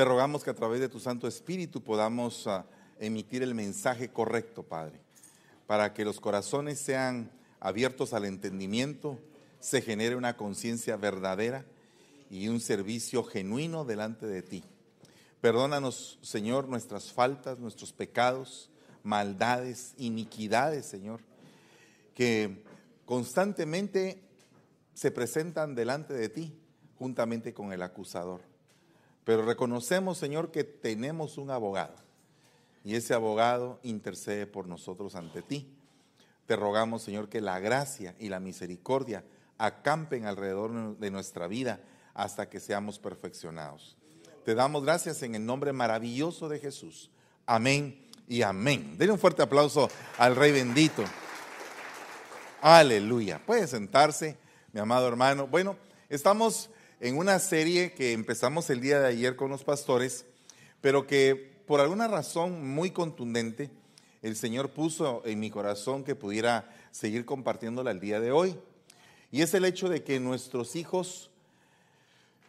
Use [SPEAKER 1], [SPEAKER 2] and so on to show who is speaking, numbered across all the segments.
[SPEAKER 1] Te rogamos que a través de tu Santo Espíritu podamos ah, emitir el mensaje correcto, Padre, para que los corazones sean abiertos al entendimiento, se genere una conciencia verdadera y un servicio genuino delante de ti. Perdónanos, Señor, nuestras faltas, nuestros pecados, maldades, iniquidades, Señor, que constantemente se presentan delante de ti juntamente con el acusador. Pero reconocemos, Señor, que tenemos un abogado y ese abogado intercede por nosotros ante ti. Te rogamos, Señor, que la gracia y la misericordia acampen alrededor de nuestra vida hasta que seamos perfeccionados. Te damos gracias en el nombre maravilloso de Jesús. Amén y amén. Denle un fuerte aplauso al Rey bendito. Aleluya. Puede sentarse, mi amado hermano. Bueno, estamos en una serie que empezamos el día de ayer con los pastores, pero que por alguna razón muy contundente el Señor puso en mi corazón que pudiera seguir compartiéndola el día de hoy. Y es el hecho de que nuestros hijos,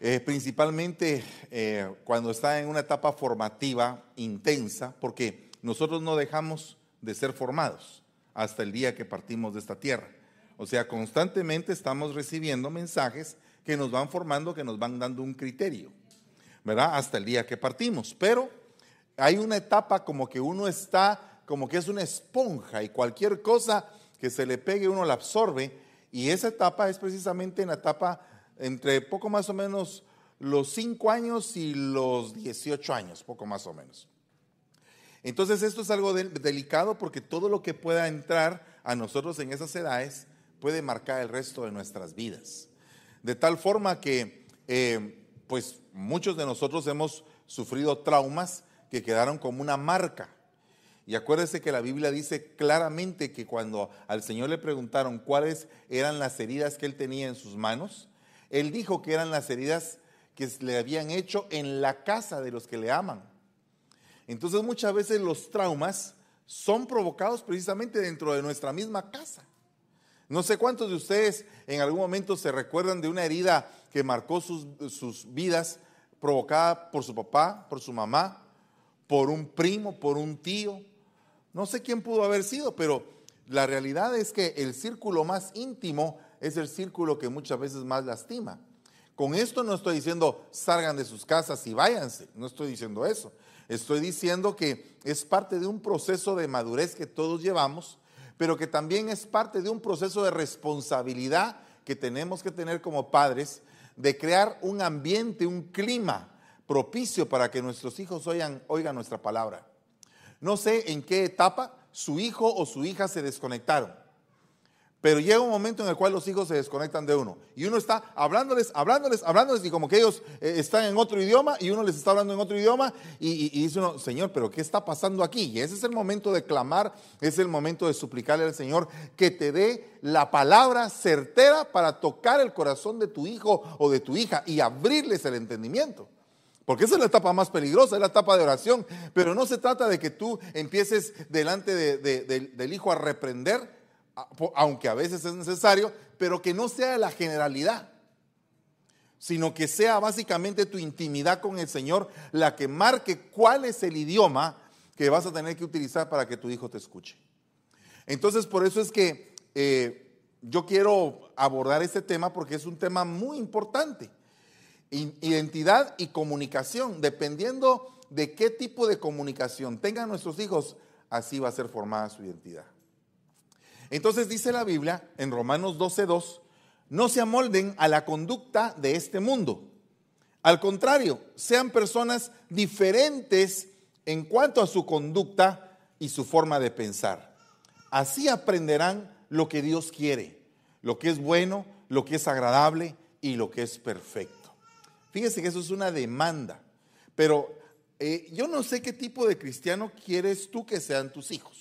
[SPEAKER 1] eh, principalmente eh, cuando están en una etapa formativa intensa, porque nosotros no dejamos de ser formados hasta el día que partimos de esta tierra. O sea, constantemente estamos recibiendo mensajes que nos van formando, que nos van dando un criterio, ¿verdad? Hasta el día que partimos. Pero hay una etapa como que uno está, como que es una esponja y cualquier cosa que se le pegue uno la absorbe y esa etapa es precisamente en la etapa entre poco más o menos los 5 años y los 18 años, poco más o menos. Entonces esto es algo delicado porque todo lo que pueda entrar a nosotros en esas edades puede marcar el resto de nuestras vidas. De tal forma que eh, pues muchos de nosotros hemos sufrido traumas que quedaron como una marca y acuérdese que la Biblia dice claramente que cuando al Señor le preguntaron cuáles eran las heridas que él tenía en sus manos, él dijo que eran las heridas que le habían hecho en la casa de los que le aman. Entonces muchas veces los traumas son provocados precisamente dentro de nuestra misma casa. No sé cuántos de ustedes en algún momento se recuerdan de una herida que marcó sus, sus vidas provocada por su papá, por su mamá, por un primo, por un tío, no sé quién pudo haber sido, pero la realidad es que el círculo más íntimo es el círculo que muchas veces más lastima. Con esto no estoy diciendo salgan de sus casas y váyanse, no estoy diciendo eso. Estoy diciendo que es parte de un proceso de madurez que todos llevamos, pero que también es parte de un proceso de responsabilidad que tenemos que tener como padres de crear un ambiente, un clima propicio para que nuestros hijos oigan, oigan nuestra palabra. No sé en qué etapa su hijo o su hija se desconectaron. Pero llega un momento en el cual los hijos se desconectan de uno. Y uno está hablándoles, hablándoles, hablándoles, y como que ellos eh, están en otro idioma y uno les está hablando en otro idioma. Y, dice uno, Señor, pero ¿qué está pasando aquí? Y ese es el momento de clamar, es el momento de suplicarle al Señor que te dé la palabra certera para tocar el corazón de tu hijo o de tu hija y abrirles el entendimiento. Porque esa es la etapa más peligrosa, es la etapa de oración. Pero no se trata de que tú empieces delante del hijo a reprender, aunque a veces es necesario, pero que no sea la generalidad, sino que sea básicamente tu intimidad con el Señor la que marque cuál es el idioma que vas a tener que utilizar para que tu hijo te escuche. Entonces, por eso es que eh, yo quiero abordar este tema porque es un tema muy importante identidad y comunicación. Dependiendo de qué tipo de comunicación tengan nuestros hijos, así va a ser formada su identidad. Entonces dice la Biblia en Romanos 12:2, no se amolden a la conducta de este mundo. Al contrario, sean personas diferentes en cuanto a su conducta y su forma de pensar. Así aprenderán lo que Dios quiere, lo que es bueno, lo que es agradable y lo que es perfecto. Fíjese que eso es una demanda, pero eh, yo no sé qué tipo de cristiano quieres tú que sean tus hijos.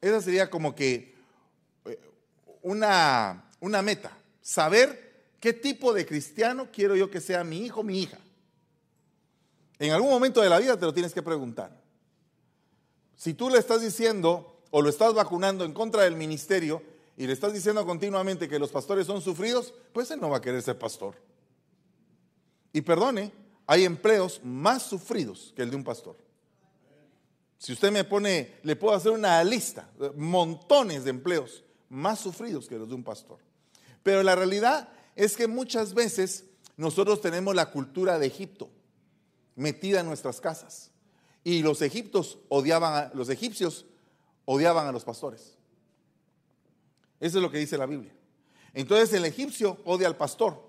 [SPEAKER 1] Esa sería como que eh, una, una meta, saber qué tipo de cristiano quiero yo que sea mi hijo, mi hija. En algún momento de la vida te lo tienes que preguntar. Si tú le estás diciendo o lo estás vacunando en contra del ministerio y le estás diciendo continuamente que los pastores son sufridos, pues él no va a querer ser pastor. Y perdone, hay empleos más sufridos que el de un pastor. Si usted me pone, le puedo hacer una lista, montones de empleos más sufridos que los de un pastor. Pero la realidad es que muchas veces nosotros tenemos la cultura de Egipto metida en nuestras casas. Y los egipcios odiaban a, los egipcios odiaban a los pastores. Eso es lo que dice la Biblia. Entonces el egipcio odia al pastor,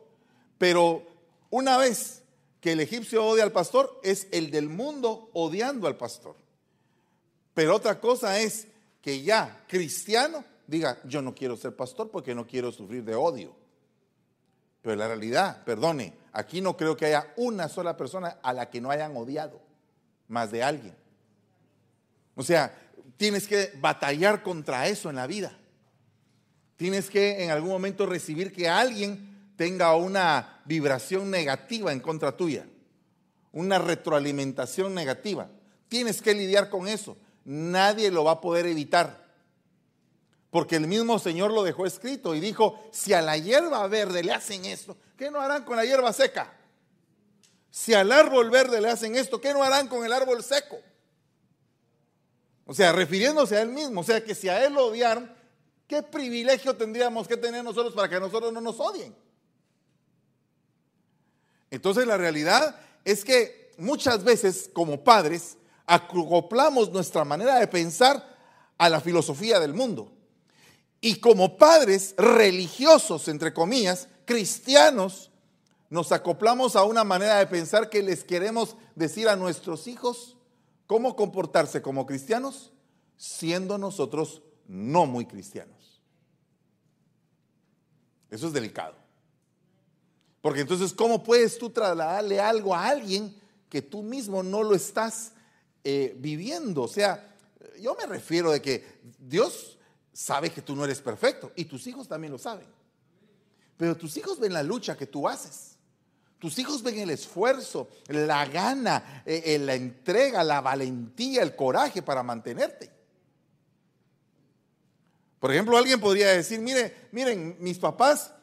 [SPEAKER 1] pero una vez que el egipcio odia al pastor es el del mundo odiando al pastor. Pero otra cosa es que ya cristiano diga, yo no quiero ser pastor porque no quiero sufrir de odio. Pero la realidad, perdone, aquí no creo que haya una sola persona a la que no hayan odiado más de alguien. O sea, tienes que batallar contra eso en la vida. Tienes que en algún momento recibir que alguien tenga una vibración negativa en contra tuya, una retroalimentación negativa. Tienes que lidiar con eso. Nadie lo va a poder evitar. Porque el mismo Señor lo dejó escrito y dijo, si a la hierba verde le hacen esto, ¿qué no harán con la hierba seca? Si al árbol verde le hacen esto, ¿qué no harán con el árbol seco? O sea, refiriéndose a él mismo, o sea, que si a él lo odiaron, ¿qué privilegio tendríamos que tener nosotros para que nosotros no nos odien? Entonces la realidad es que muchas veces como padres acoplamos nuestra manera de pensar a la filosofía del mundo. Y como padres religiosos, entre comillas, cristianos, nos acoplamos a una manera de pensar que les queremos decir a nuestros hijos cómo comportarse como cristianos, siendo nosotros no muy cristianos. Eso es delicado. Porque entonces, ¿cómo puedes tú trasladarle algo a alguien que tú mismo no lo estás eh, viviendo? O sea, yo me refiero de que Dios sabe que tú no eres perfecto y tus hijos también lo saben. Pero tus hijos ven la lucha que tú haces. Tus hijos ven el esfuerzo, la gana, eh, eh, la entrega, la valentía, el coraje para mantenerte. Por ejemplo, alguien podría decir, mire, miren, mis papás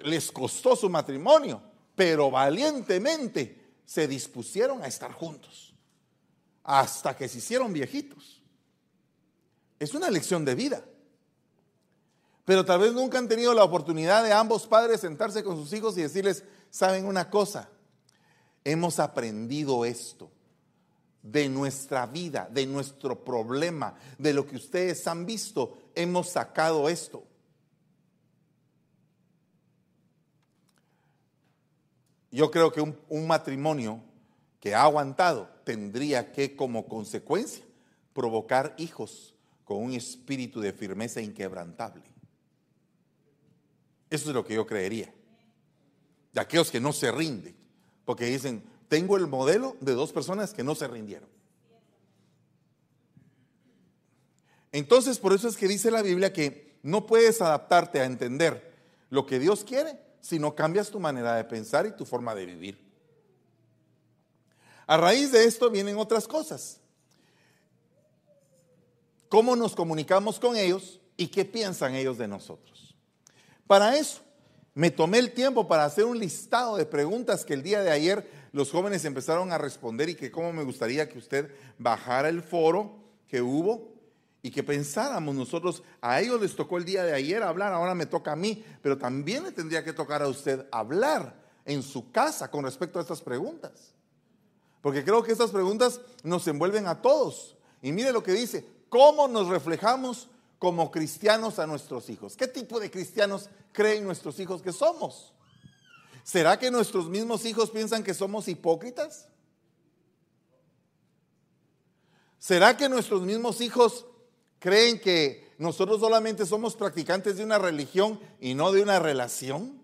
[SPEAKER 1] les costó su matrimonio, pero valientemente se dispusieron a estar juntos hasta que se hicieron viejitos. Es una lección de vida. Pero tal vez nunca han tenido la oportunidad de ambos padres sentarse con sus hijos y decirles, ¿saben una cosa? Hemos aprendido esto de nuestra vida, de nuestro problema, de lo que ustedes han visto, hemos sacado esto. Yo creo que un, matrimonio que ha aguantado tendría que como consecuencia provocar hijos con un espíritu de firmeza inquebrantable. Eso es lo que yo creería. De aquellos que no se rinden. Porque dicen, tengo el modelo de dos personas que no se rindieron. Entonces, por eso es que dice la Biblia que no puedes adaptarte a entender lo que Dios quiere si no cambias tu manera de pensar y tu forma de vivir. A raíz de esto vienen otras cosas. ¿Cómo nos comunicamos con ellos y qué piensan ellos de nosotros? Para eso, me tomé el tiempo para hacer un listado de preguntas que el día de ayer los jóvenes empezaron a responder y que como me gustaría que usted bajara el foro que hubo y que pensáramos nosotros, a ellos les tocó el día de ayer hablar, ahora me toca a mí, pero también le tendría que tocar a usted hablar en su casa con respecto a estas preguntas. Porque creo que estas preguntas nos envuelven a todos. Y mire lo que dice, ¿cómo nos reflejamos como cristianos a nuestros hijos. ¿Qué tipo de cristianos creen nuestros hijos que somos? ¿Será que nuestros mismos hijos piensan que somos hipócritas? ¿Será que nuestros mismos hijos creen que nosotros solamente somos practicantes de una religión y no de una relación?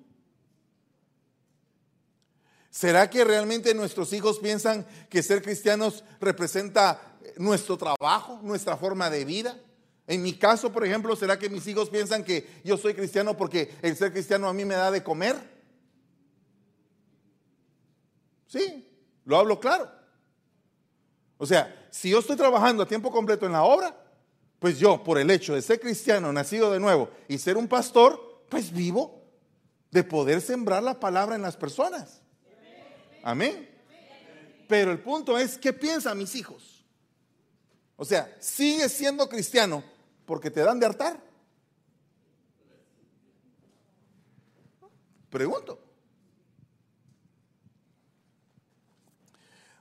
[SPEAKER 1] ¿Será que realmente nuestros hijos piensan que ser cristianos representa nuestro trabajo, nuestra forma de vida? En mi caso, por ejemplo, ¿será que mis hijos piensan que yo soy cristiano porque el ser cristiano a mí me da de comer? Sí, lo hablo claro. O sea, si yo estoy trabajando a tiempo completo en la obra, pues yo, por el hecho de ser cristiano, nacido de nuevo y ser un pastor, pues vivo de poder sembrar la palabra en las personas. Amén. Pero el punto es, ¿qué piensan mis hijos? O sea, ¿sigues siendo cristiano porque te dan de hartar? Pregunto.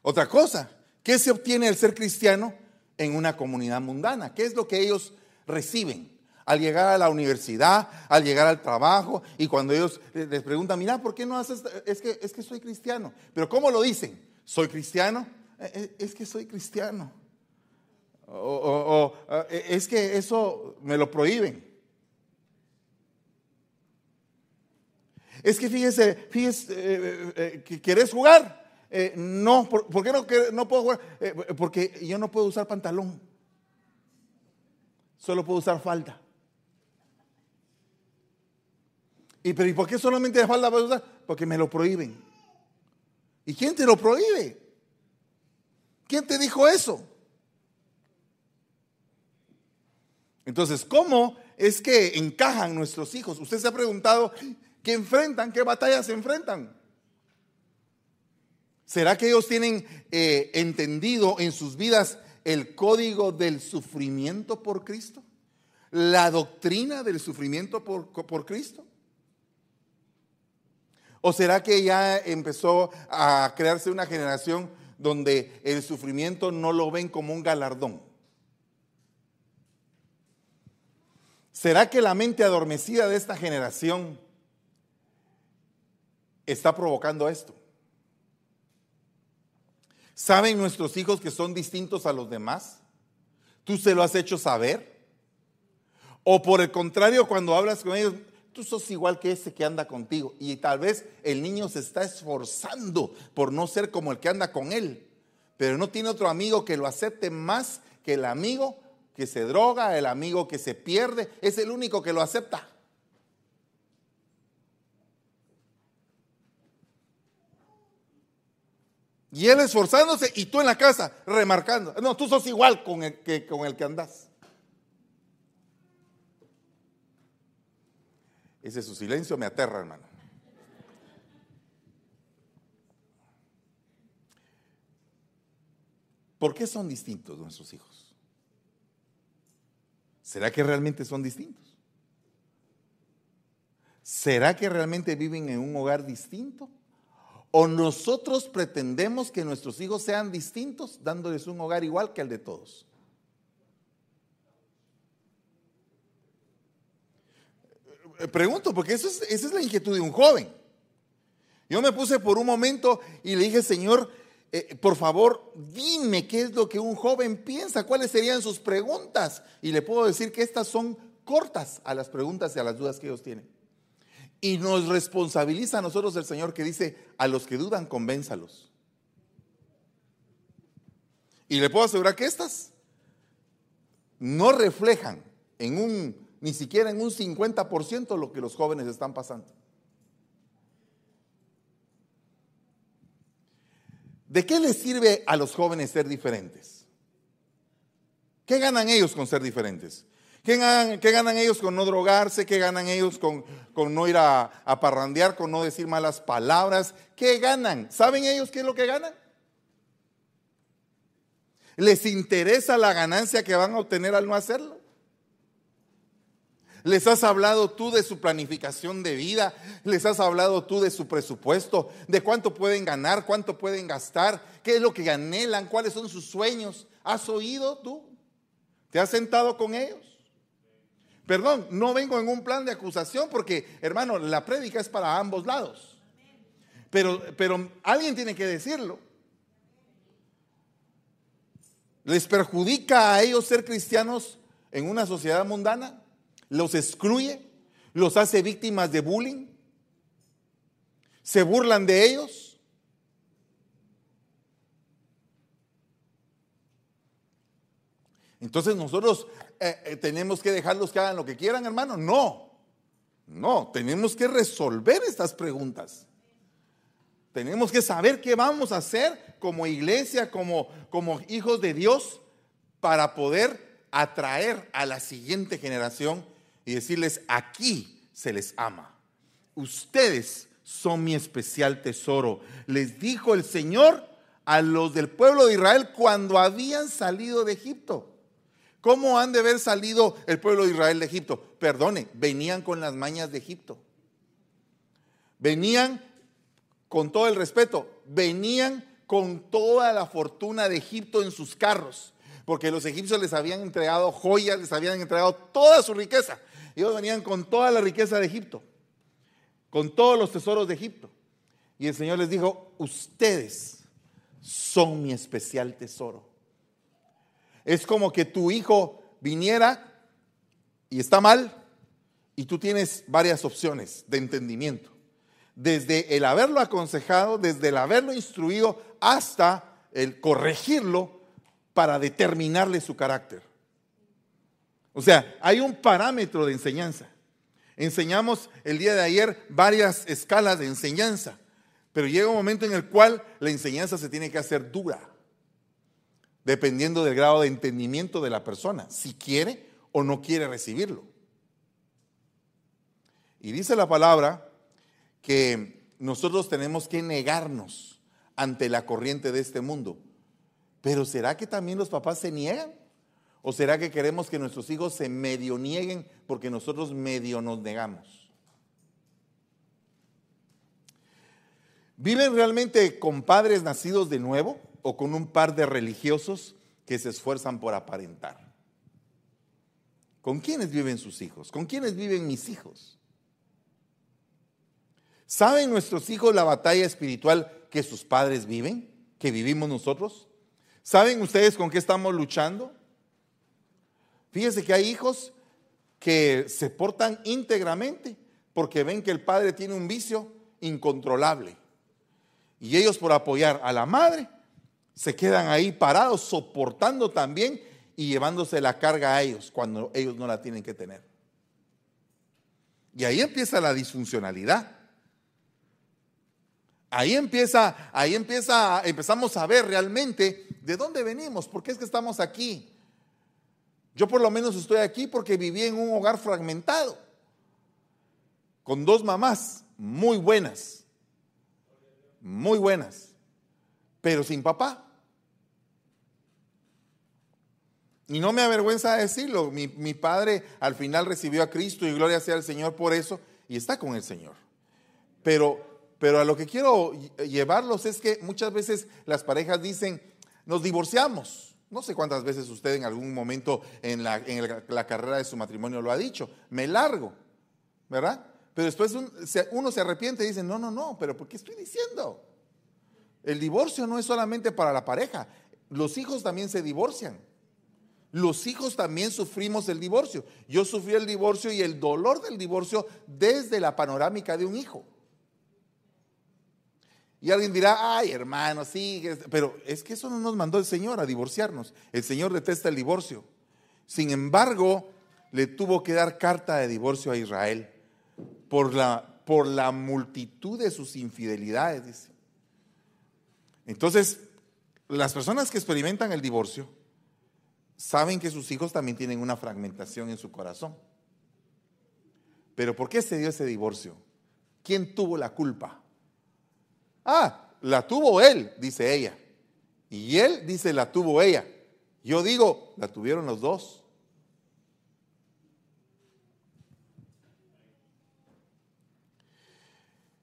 [SPEAKER 1] Otra cosa, ¿qué se obtiene al ser cristiano en una comunidad mundana? ¿Qué es lo que ellos reciben? Al llegar a la universidad, al llegar al trabajo, y cuando ellos les preguntan, mira, ¿por qué no haces? Es que, es que soy cristiano. Pero ¿cómo lo dicen? ¿Soy cristiano? Eh, eh, es que soy cristiano. O, eh, es que eso me lo prohíben. Es que fíjese, fíjese que querés jugar. Eh, no, ¿por, qué no, no, puedo jugar? Eh, porque yo no puedo usar pantalón. Solo puedo usar falda. ¿Y, pero, ¿y por qué solamente de falda puedo usar? Porque me lo prohíben. ¿Y quién te lo prohíbe? ¿Quién te dijo eso? Entonces, ¿cómo es que encajan nuestros hijos? Usted se ha preguntado, ¿qué enfrentan? ¿Qué batallas se enfrentan? ¿Será que ellos tienen eh, entendido en sus vidas el código del sufrimiento por Cristo? ¿La doctrina del sufrimiento por, por Cristo? ¿O será que ya empezó a crearse una generación donde el sufrimiento no lo ven como un galardón? ¿Será que la mente adormecida de esta generación está provocando esto? ¿Saben nuestros hijos que son distintos a los demás? ¿Tú se lo has hecho saber? O por el contrario, cuando hablas con ellos, tú sos igual que ese que anda contigo. Y tal vez el niño se está esforzando por no ser como el que anda con él. Pero no tiene otro amigo que lo acepte más que el amigo que se droga, el amigo que se pierde. Es el único que lo acepta. Y él esforzándose y tú en la casa remarcando. No, tú sos igual con el que, con el que andas. Ese su silencio me aterra, hermano. ¿Por qué son distintos nuestros hijos? ¿Será que realmente son distintos? ¿Será que realmente viven en un hogar distinto? ¿O nosotros pretendemos que nuestros hijos sean distintos dándoles un hogar igual que el de todos? Pregunto, porque esa es la inquietud de un joven. Yo me puse por un momento y le dije, Señor, eh, por favor, dime qué es lo que un joven piensa, cuáles serían sus preguntas. Y le puedo decir que estas son cortas a las preguntas y a las dudas que ellos tienen. Y nos responsabiliza a nosotros el Señor que dice, a los que dudan, convénzalos. Y le puedo asegurar que estas no reflejan en un, ni siquiera en un 50% lo que los jóvenes están pasando. ¿De qué les sirve a los jóvenes ser diferentes? ¿Qué ganan ellos con ser diferentes? ¿Qué ganan, ellos con no drogarse? ¿Qué ganan ellos con, con no ir a, a, parrandear, con no decir malas palabras? ¿Qué ganan? ¿Saben ellos qué es lo que ganan? ¿Les interesa la ganancia que van a obtener al no hacerlo? ¿Les has hablado tú de su planificación de vida? ¿Les has hablado tú de su presupuesto? ¿De cuánto pueden ganar? ¿Cuánto pueden gastar? ¿Qué es lo que anhelan? ¿Cuáles son sus sueños? ¿Has oído tú? ¿Te has sentado con ellos? Perdón, no vengo en un plan de acusación porque, hermano, la prédica es para ambos lados. Pero, pero alguien tiene que decirlo. ¿Les perjudica a ellos ser cristianos en una sociedad mundana? ¿Los excluye? ¿Los hace víctimas de bullying? ¿Se burlan de ellos? Entonces nosotros eh, eh, tenemos que dejarlos que hagan lo que quieran, hermano. No, no, tenemos que resolver estas preguntas. Tenemos que saber qué vamos a hacer como iglesia, como, como hijos de Dios, para poder atraer a la siguiente generación y decirles, aquí se les ama. Ustedes son mi especial tesoro. Les dijo el Señor a los del pueblo de Israel cuando habían salido de Egipto. ¿Cómo han de haber salido el pueblo de Israel de Egipto? Perdone, venían con las mañas de Egipto. Venían, con todo el respeto, venían con toda la fortuna de Egipto en sus carros, porque los egipcios les habían entregado joyas, les habían entregado toda su riqueza. Ellos venían con toda la riqueza de Egipto, con todos los tesoros de Egipto. Y el Señor les dijo, ustedes son mi especial tesoro. Es como que tu hijo viniera y está mal y tú tienes varias opciones de entendimiento. Desde el haberlo aconsejado, desde el haberlo instruido, hasta el corregirlo para determinarle su carácter. O sea, hay un parámetro de enseñanza. Enseñamos el día de ayer varias escalas de enseñanza, pero llega un momento en el cual la enseñanza se tiene que hacer dura dependiendo del grado de entendimiento de la persona, si quiere o no quiere recibirlo. Y dice la palabra que nosotros tenemos que negarnos ante la corriente de este mundo. Pero ¿será que también los papás se niegan? ¿O será que queremos que nuestros hijos se medio nieguen porque nosotros medio nos negamos? ¿Viven realmente con padres nacidos de nuevo? o con un par de religiosos que se esfuerzan por aparentar. ¿Con quiénes viven sus hijos? ¿Con quiénes viven mis hijos? ¿Saben nuestros hijos la batalla espiritual que sus padres viven, que vivimos nosotros? ¿Saben ustedes con qué estamos luchando? Fíjense que hay hijos que se portan íntegramente porque ven que el padre tiene un vicio incontrolable. Y ellos por apoyar a la madre se quedan ahí parados, soportando también y llevándose la carga a ellos cuando ellos no la tienen que tener. Y ahí empieza la disfuncionalidad. Ahí empieza, ahí empieza, empezamos a ver realmente de dónde venimos, por qué es que estamos aquí. Yo por lo menos estoy aquí porque viví en un hogar fragmentado, con dos mamás muy buenas, muy buenas, pero sin papá. Y no me avergüenza decirlo, mi, padre al final recibió a Cristo y gloria sea al Señor por eso y está con el Señor. Pero, pero a lo que quiero llevarlos es que muchas veces las parejas dicen, nos divorciamos. No sé cuántas veces usted en algún momento en la, en la carrera de su matrimonio lo ha dicho, me largo, ¿verdad? Pero después uno se arrepiente y dice, no, no, no, pero ¿por qué estoy diciendo? El divorcio no es solamente para la pareja, los hijos también se divorcian. Los hijos también sufrimos el divorcio. Yo sufrí el divorcio y el dolor del divorcio desde la panorámica de un hijo. Y alguien dirá, ay hermano, sí, pero es que eso no nos mandó el Señor a divorciarnos. El Señor detesta el divorcio. Sin embargo, le tuvo que dar carta de divorcio a Israel por la, por la multitud de sus infidelidades. Entonces, las personas que experimentan el divorcio, saben que sus hijos también tienen una fragmentación en su corazón. Pero ¿por qué se dio ese divorcio? ¿Quién tuvo la culpa? Ah, la tuvo él, dice ella. Y él dice, la tuvo ella. Yo digo, la tuvieron los dos.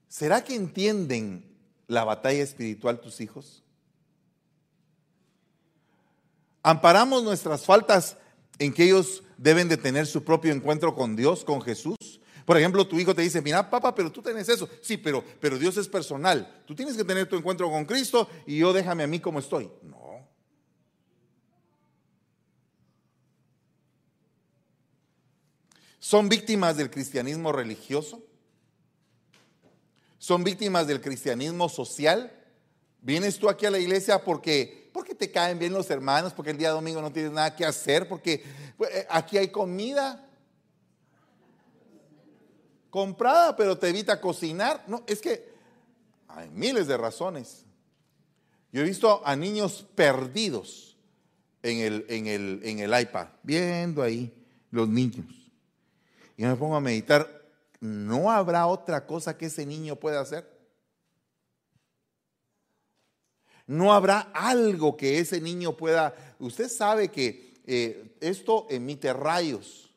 [SPEAKER 1] ¿Será que entienden la batalla espiritual tus hijos? Amparamos nuestras faltas en que ellos deben de tener su propio encuentro con Dios, con Jesús. Por ejemplo, tu hijo te dice, mira, papá, pero tú tienes eso. Sí, pero, pero Dios es personal. Tú tienes que tener tu encuentro con Cristo y yo déjame a mí como estoy. No. Son víctimas del cristianismo religioso. Son víctimas del cristianismo social. Vienes tú aquí a la iglesia porque porque te caen bien los hermanos, porque el día domingo no tienes nada que hacer, porque eh, aquí hay comida comprada, pero te evita cocinar. No, es que hay miles de razones. Yo he visto a niños perdidos en el, en el, en el iPad, viendo ahí los niños. Y me pongo a meditar, ¿no habrá otra cosa que ese niño pueda hacer? no habrá algo que ese niño pueda... Usted sabe que eh, esto emite rayos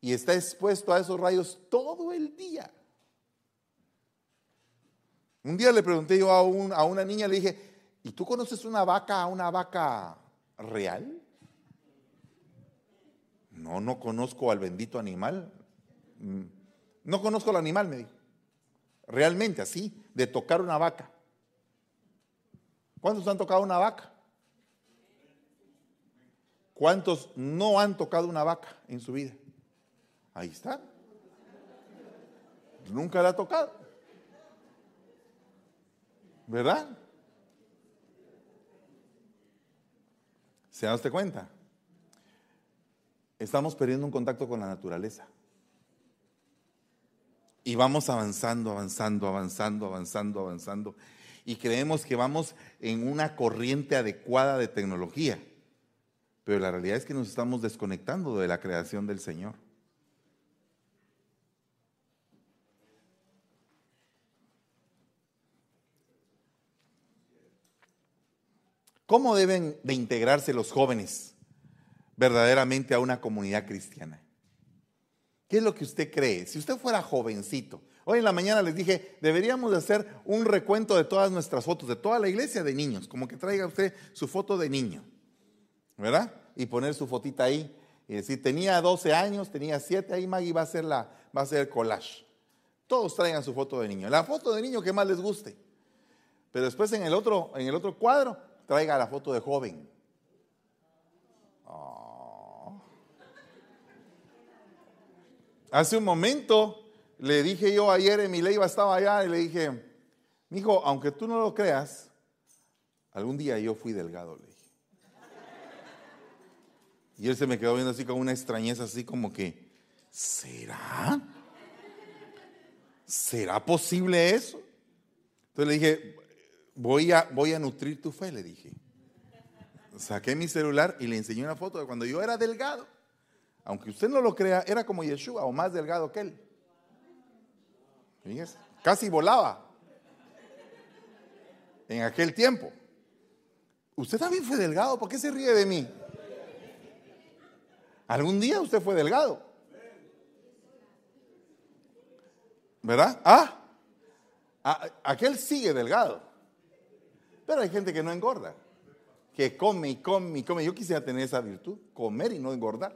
[SPEAKER 1] y está expuesto a esos rayos todo el día. Un día le pregunté yo a, una niña, le dije, ¿y tú conoces una vaca, una vaca real? No, no conozco al bendito animal. No conozco al animal, me dijo. Realmente, así, de tocar una vaca. ¿Cuántos han tocado una vaca? ¿Cuántos no han tocado una vaca en su vida? Ahí está. Nunca la ha tocado. ¿Verdad? ¿Se da usted cuenta? Estamos perdiendo un contacto con la naturaleza. Y vamos avanzando, avanzando, avanzando, avanzando, avanzando. Y creemos que vamos en una corriente adecuada de tecnología. Pero la realidad es que nos estamos desconectando de la creación del Señor. ¿Cómo deben de integrarse los jóvenes verdaderamente a una comunidad cristiana? ¿Qué es lo que usted cree? Si usted fuera jovencito, hoy en la mañana les dije, deberíamos de hacer un recuento de todas nuestras fotos, de toda la iglesia de niños, como que traiga usted su foto de niño, ¿verdad? Y poner su fotita ahí y decir, tenía 12 años, tenía 7, ahí Maggie va a hacer, la, va a el collage. Todos traigan su foto de niño, la foto de niño que más les guste. Pero después en el otro, en el otro cuadro, traiga la foto de joven. Hace un momento le dije yo ayer, mi Leiva estaba allá y le dije, hijo, aunque tú no lo creas, algún día yo fui delgado, le dije. Y él se me quedó viendo así con una extrañeza, así como que, ¿será? ¿Será posible eso? Entonces le dije, voy a, voy a nutrir tu fe, le dije. Saqué mi celular y le enseñé una foto de cuando yo era delgado aunque usted no lo crea, era como Yeshua o más delgado que él. Fíjese, casi volaba en aquel tiempo. Usted también fue delgado, ¿por qué se ríe de mí? Algún día usted fue delgado. ¿Verdad? Ah, aquel sigue delgado. Pero hay gente que no engorda, que come y come y come. Yo quisiera tener esa virtud, comer y no engordar.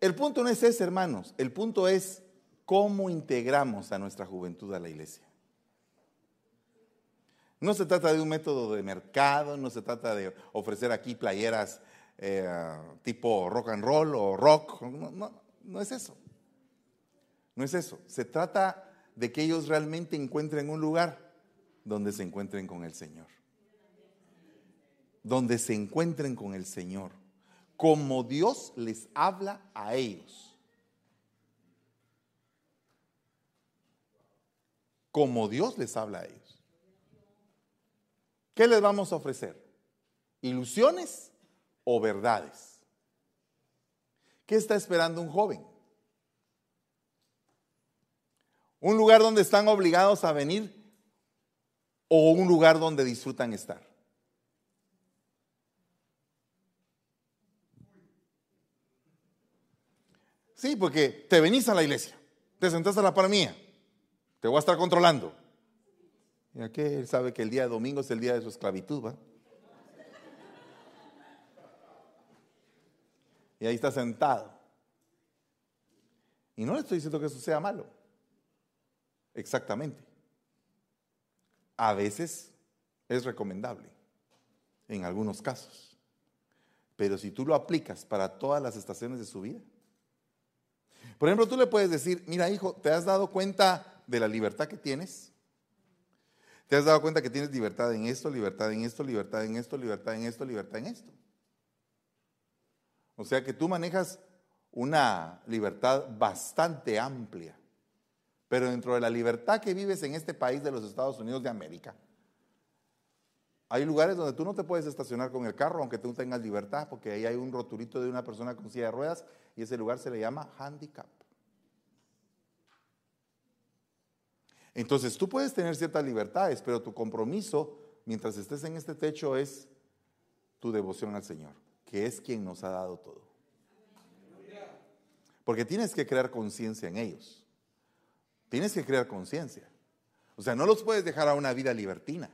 [SPEAKER 1] El punto no es ese, hermanos. El punto es cómo integramos a nuestra juventud a la iglesia. No se trata de un método de mercado, no se trata de ofrecer aquí playeras eh, tipo rock and roll o rock. No, no, no es eso. No es eso. Se trata de que ellos realmente encuentren un lugar donde se encuentren con el Señor. Donde se encuentren con el Señor como Dios les habla a ellos. Como Dios les habla a ellos. ¿Qué les vamos a ofrecer? ¿Ilusiones o verdades? ¿Qué está esperando un joven? ¿Un lugar donde están obligados a venir o un lugar donde disfrutan estar? Sí, porque te venís a la iglesia, te sentás a la par mía, te voy a estar controlando. Y aquí él sabe que el día de domingo es el día de su esclavitud, ¿va? Y ahí está sentado. Y no le estoy diciendo que eso sea malo. Exactamente. A veces es recomendable, en algunos casos. Pero si tú lo aplicas para todas las estaciones de su vida, por ejemplo, tú le puedes decir, mira hijo, ¿te has dado cuenta de la libertad que tienes? ¿Te has dado cuenta que tienes libertad en esto, libertad en esto, libertad en esto, libertad en esto, libertad en esto? O sea que tú manejas una libertad bastante amplia. Pero dentro de la libertad que vives en este país de los Estados Unidos de América, hay lugares donde tú no te puedes estacionar con el carro, aunque tú tengas libertad, porque ahí hay un rotulito de una persona con silla de ruedas y ese lugar se le llama handicap. Entonces tú puedes tener ciertas libertades, pero tu compromiso mientras estés en este techo es tu devoción al Señor, que es quien nos ha dado todo. Porque tienes que crear conciencia en ellos. Tienes que crear conciencia. O sea, no los puedes dejar a una vida libertina.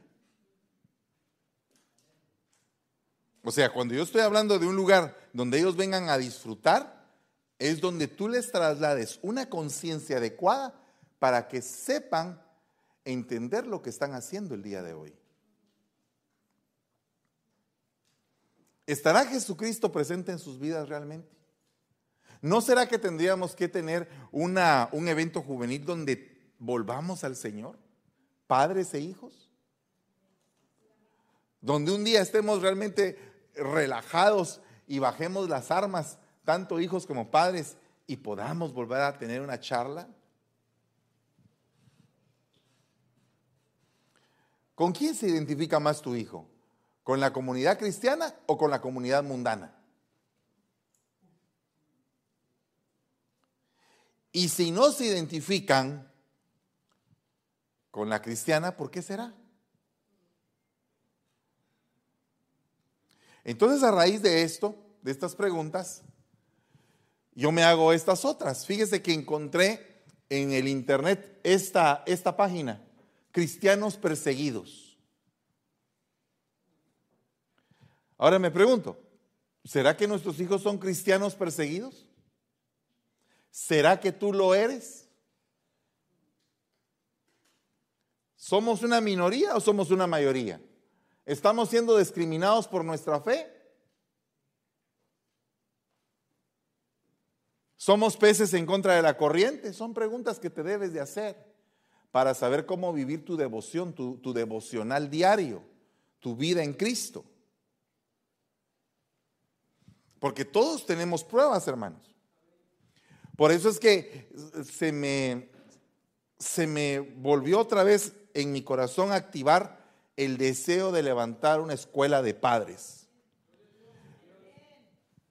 [SPEAKER 1] O sea, cuando yo estoy hablando de un lugar donde ellos vengan a disfrutar, es donde tú les traslades una conciencia adecuada para que sepan entender lo que están haciendo el día de hoy. ¿Estará Jesucristo presente en sus vidas realmente? ¿No será que tendríamos que tener una, un evento juvenil donde volvamos al Señor, padres e hijos? Donde un día estemos realmente relajados y bajemos las armas, tanto hijos como padres, y podamos volver a tener una charla. ¿Con quién se identifica más tu hijo? ¿Con la comunidad cristiana o con la comunidad mundana? Y si no se identifican con la cristiana, ¿por qué será? Entonces, a raíz de esto, de estas preguntas, yo me hago estas otras. Fíjese que encontré en el internet esta, esta página, Cristianos Perseguidos. Ahora me pregunto, ¿será que nuestros hijos son cristianos perseguidos? ¿Será que tú lo eres? ¿Somos una minoría o somos una mayoría? ¿Estamos siendo discriminados por nuestra fe? ¿Somos peces en contra de la corriente? Son preguntas que te debes de hacer para saber cómo vivir tu devoción, tu, devocional diario, tu vida en Cristo. Porque todos tenemos pruebas, hermanos. Por eso es que se me, se me volvió otra vez en mi corazón activar el deseo de levantar una escuela de padres.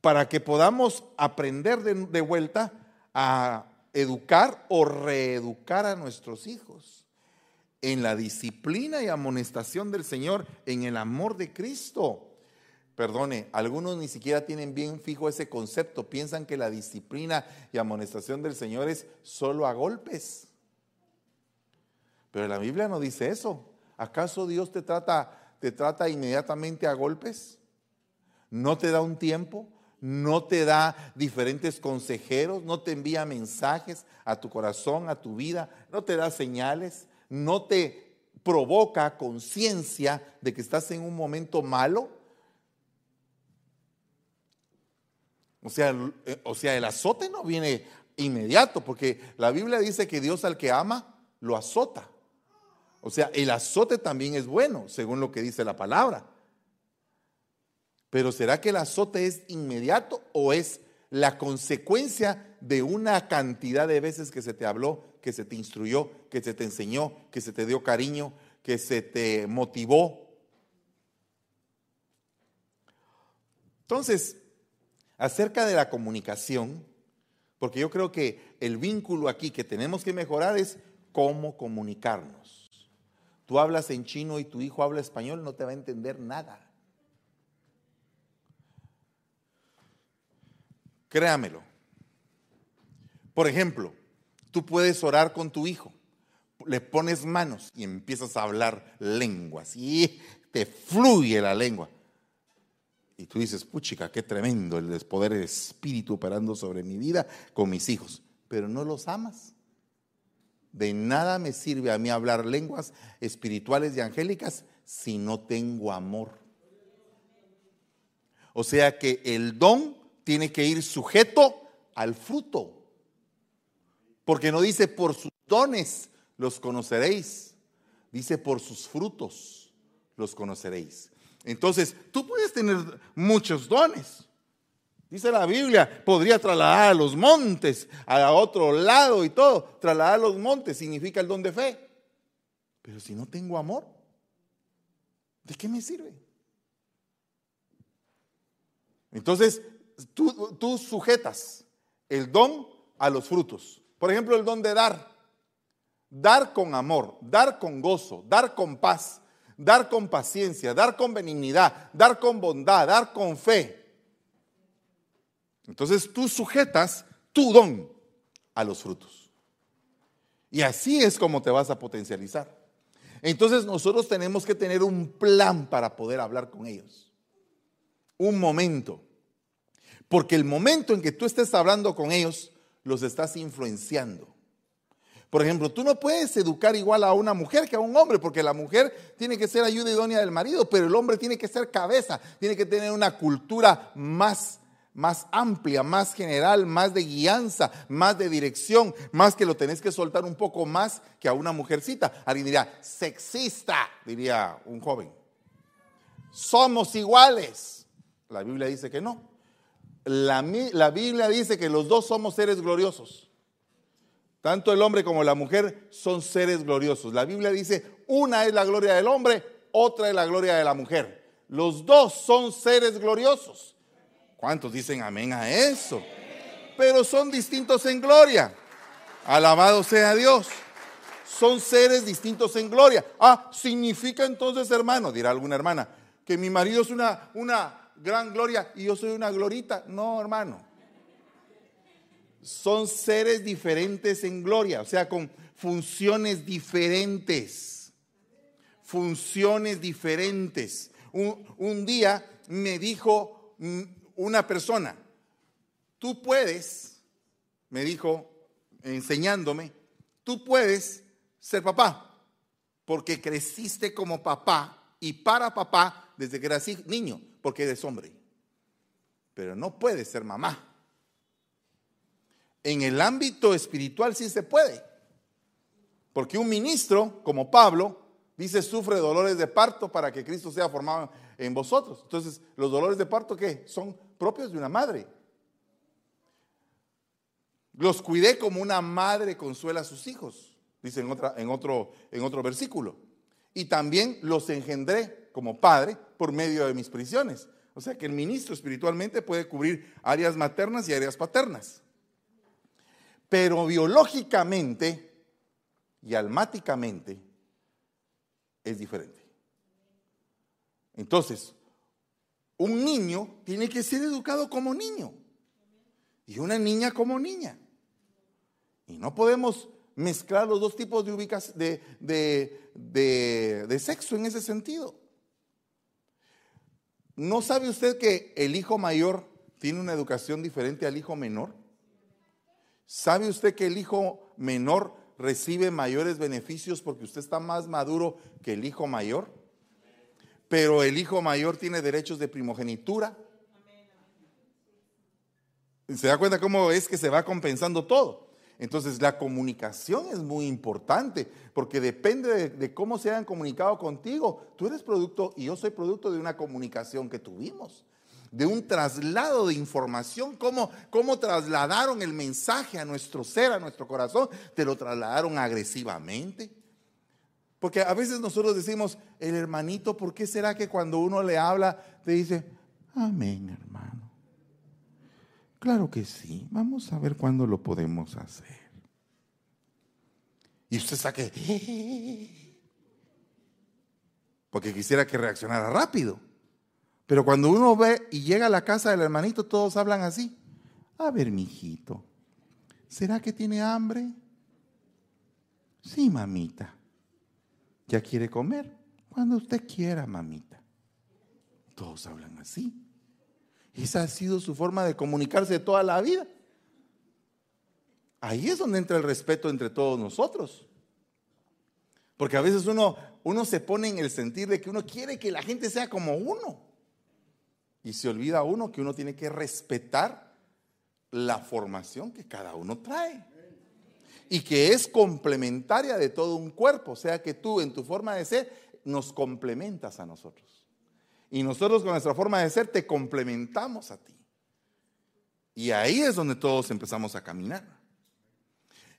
[SPEAKER 1] Para que podamos aprender de, de vuelta a educar o reeducar a nuestros hijos en la disciplina y amonestación del Señor, en el amor de Cristo. Perdone, algunos ni siquiera tienen bien fijo ese concepto, piensan que la disciplina y amonestación del Señor es solo a golpes. Pero la Biblia no dice eso. ¿Acaso Dios te trata, te trata inmediatamente a golpes? ¿No te da un tiempo? ¿No te da diferentes consejeros? ¿No te envía mensajes a tu corazón, a tu vida? ¿No te da señales? ¿No te provoca conciencia de que estás en un momento malo? O sea, eh, o sea, el azote no viene inmediato, porque la Biblia dice que Dios al que ama lo azota. O sea, el azote también es bueno, según lo que dice la palabra. Pero ¿será que el azote es inmediato o es la consecuencia de una cantidad de veces que se te habló, que se te instruyó, que se te enseñó, que se te dio cariño, que se te motivó? Entonces, acerca de la comunicación, porque yo creo que el vínculo aquí que tenemos que mejorar es cómo comunicarnos. Tú hablas en chino y tu hijo habla español, no te va a entender nada. Créamelo. Por ejemplo, tú puedes orar con tu hijo, le pones manos y empiezas a hablar lenguas y te fluye la lengua. Y tú dices, puchica, qué tremendo el poder del Espíritu operando sobre mi vida con mis hijos. Pero no los amas. De nada me sirve a mí hablar lenguas espirituales y angélicas si no tengo amor. O sea que el don tiene que ir sujeto al fruto. Porque no dice por sus dones los conoceréis. Dice por sus frutos los conoceréis. Entonces, tú puedes tener muchos dones. Dice la Biblia, podría trasladar a los montes, a otro lado y todo. Trasladar a los montes significa el don de fe. Pero si no tengo amor, ¿de qué me sirve? Entonces, tú, tú sujetas el don a los frutos. Por ejemplo, el don de dar. Dar con amor, dar con gozo, dar con paz, dar con paciencia, dar con benignidad, dar con bondad, dar con fe. Entonces tú sujetas tu don a los frutos. Y así es como te vas a potencializar. Entonces nosotros tenemos que tener un plan para poder hablar con ellos. Un momento. Porque el momento en que tú estés hablando con ellos, los estás influenciando. Por ejemplo, tú no puedes educar igual a una mujer que a un hombre, porque la mujer tiene que ser ayuda idónea del marido, pero el hombre tiene que ser cabeza, tiene que tener una cultura más más amplia, más general, más de guianza, más de dirección, más que lo tenés que soltar un poco más que a una mujercita. Alguien diría, sexista, diría un joven. Somos iguales. La Biblia dice que no. La, la Biblia dice que los dos somos seres gloriosos. Tanto el hombre como la mujer son seres gloriosos. La Biblia dice, una es la gloria del hombre, otra es la gloria de la mujer. Los dos son seres gloriosos. ¿Cuántos dicen amén a eso? Pero son distintos en gloria. Alabado sea Dios. Son seres distintos en gloria. Ah, significa entonces, hermano, dirá alguna hermana, que mi marido es una, una gran gloria y yo soy una glorita. No, hermano. Son seres diferentes en gloria, o sea, con funciones diferentes. Funciones diferentes. Un, un día me dijo mm, una persona, tú puedes, me dijo, enseñándome, tú puedes ser papá, porque creciste como papá y para papá desde que eras niño, porque eres hombre. Pero no puedes ser mamá. En el ámbito espiritual sí se puede. Porque un ministro como Pablo dice sufre dolores de parto para que Cristo sea formado en vosotros. Entonces, los dolores de parto ¿qué? Son propios de una madre. Los cuidé como una madre consuela a sus hijos, dice en, otra, en, otro, en otro versículo. Y también los engendré como padre por medio de mis prisiones. O sea que el ministro espiritualmente puede cubrir áreas maternas y áreas paternas. Pero biológicamente y almáticamente es diferente. Entonces, un niño tiene que ser educado como niño y una niña como niña. Y no podemos mezclar los dos tipos de, ubicas, de, de sexo en ese sentido. ¿No sabe usted que el hijo mayor tiene una educación diferente al hijo menor? ¿Sabe usted que el hijo menor recibe mayores beneficios porque usted está más maduro que el hijo mayor? pero el hijo mayor tiene derechos de primogenitura. ¿Se da cuenta cómo es que se va compensando todo? Entonces la comunicación es muy importante porque depende de, cómo se hayan comunicado contigo. Tú eres producto y yo soy producto de una comunicación que tuvimos, de un traslado de información, cómo, cómo trasladaron el mensaje a nuestro ser, a nuestro corazón, te lo trasladaron agresivamente porque a veces nosotros decimos, el hermanito, ¿por qué será que cuando uno le habla te dice, amén, hermano? Claro que sí, vamos a ver cuándo lo podemos hacer. Y usted saque, porque quisiera que reaccionara rápido. Pero cuando uno ve y llega a la casa del hermanito, todos hablan así. A ver, mijito, ¿será que tiene hambre? Sí, mamita. ¿Ya quiere comer? Cuando usted quiera, mamita. Todos hablan así. Esa ha sido su forma de comunicarse toda la vida. Ahí es donde entra el respeto entre todos nosotros. Porque a veces uno, uno se pone en el sentir de que uno quiere que la gente sea como uno. Y se olvida uno que uno tiene que respetar la formación que cada uno trae y que es complementaria de todo un cuerpo. O sea que tú en tu forma de ser nos complementas a nosotros. Y nosotros con nuestra forma de ser te complementamos a ti. Y ahí es donde todos empezamos a caminar.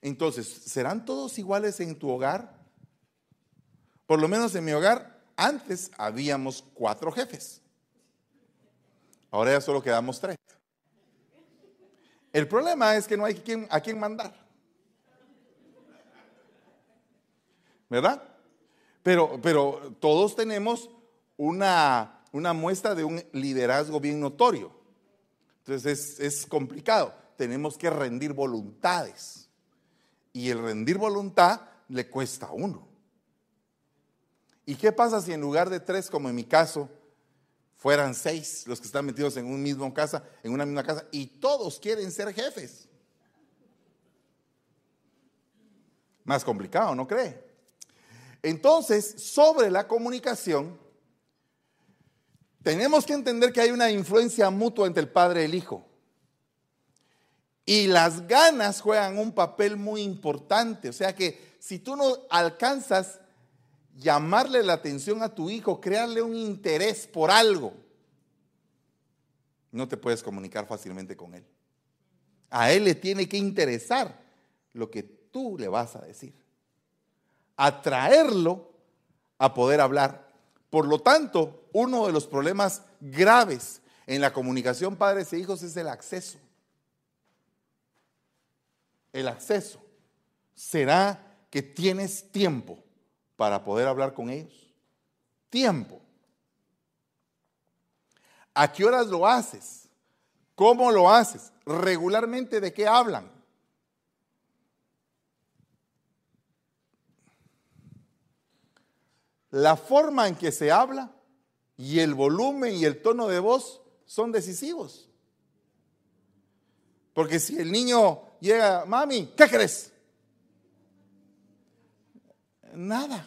[SPEAKER 1] Entonces, ¿serán todos iguales en tu hogar? Por lo menos en mi hogar, antes habíamos cuatro jefes. Ahora ya solo quedamos tres. El problema es que no hay a quién mandar. ¿verdad? Pero, pero todos tenemos una, una muestra de un liderazgo bien notorio. Entonces es, es complicado. Tenemos que rendir voluntades. Y el rendir voluntad le cuesta a uno. ¿Y qué pasa si en lugar de tres, como en mi caso, fueran seis los que están metidos en un mismo casa, en una misma casa, y todos quieren ser jefes? Más complicado, ¿no cree? Entonces, sobre la comunicación, tenemos que entender que hay una influencia mutua entre el padre y el hijo. Y las ganas juegan un papel muy importante. O sea que si tú no alcanzas llamarle la atención a tu hijo, crearle un interés por algo, no te puedes comunicar fácilmente con él. A él le tiene que interesar lo que tú le vas a decir. Atraerlo a poder hablar. Por lo tanto, uno de los problemas graves en la comunicación padres e hijos es el acceso. El acceso. ¿Será que tienes tiempo para poder hablar con ellos? Tiempo. ¿A qué horas lo haces? ¿Cómo lo haces? ¿Regularmente de qué hablan? La forma en que se habla y el volumen y el tono de voz son decisivos. Porque si el niño llega, mami, ¿qué crees? Nada.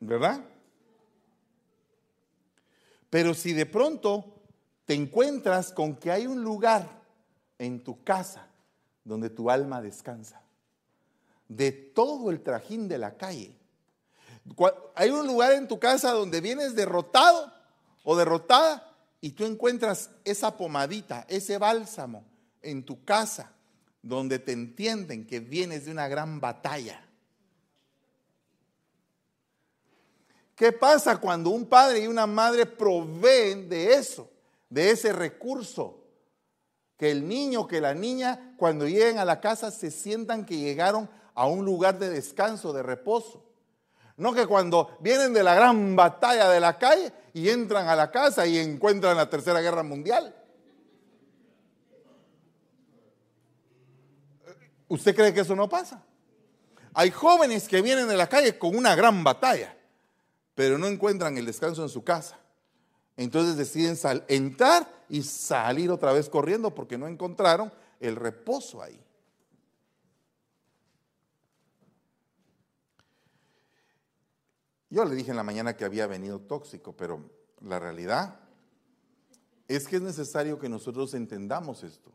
[SPEAKER 1] ¿Verdad? Pero si de pronto te encuentras con que hay un lugar en tu casa donde tu alma descansa, de todo el trajín de la calle, hay un lugar en tu casa donde vienes derrotado o derrotada y tú encuentras esa pomadita, ese bálsamo en tu casa, donde te entienden que vienes de una gran batalla. ¿Qué pasa cuando un padre y una madre proveen de eso, de ese recurso? Que el niño, que la niña, cuando lleguen a la casa, se sientan que llegaron a un lugar de descanso, de reposo. No que cuando vienen de la gran batalla de la calle y entran a la casa y encuentran la Tercera Guerra Mundial. ¿Usted cree que eso no pasa? Hay jóvenes que vienen de la calle con una gran batalla, pero no encuentran el descanso en su casa. Entonces deciden entrar y salir otra vez corriendo porque no encontraron el reposo ahí. Yo le dije en la mañana que había venido tóxico, pero la realidad es que es necesario que nosotros entendamos esto.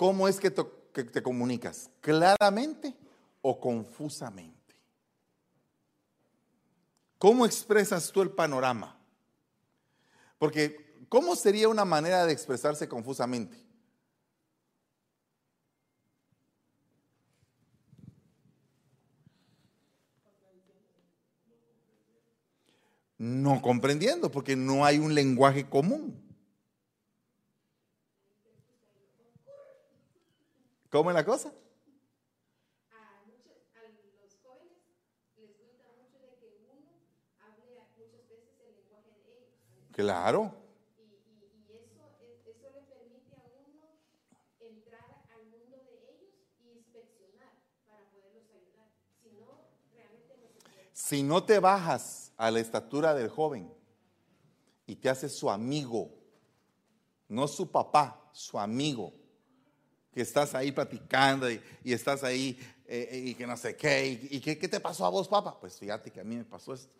[SPEAKER 1] ¿Cómo es que te, comunicas? ¿Claramente o confusamente? ¿Cómo expresas tú el panorama? Porque, ¿cómo sería una manera de expresarse confusamente? No comprendiendo, porque no hay un lenguaje común. ¿Cómo es la cosa? A, los jóvenes les gusta mucho que uno hable muchas veces el lenguaje de ellos. Claro. Y, y, y eso, eso le permite a uno entrar al mundo de ellos y inspeccionar para poderlos ayudar. Si no, realmente no se puede. Si no te bajas a la estatura del joven y te haces su amigo, no su papá, su amigo que estás ahí platicando y, estás ahí eh, eh, y que no sé qué, y, qué, te pasó a vos, papá? Pues fíjate que a mí me pasó esto.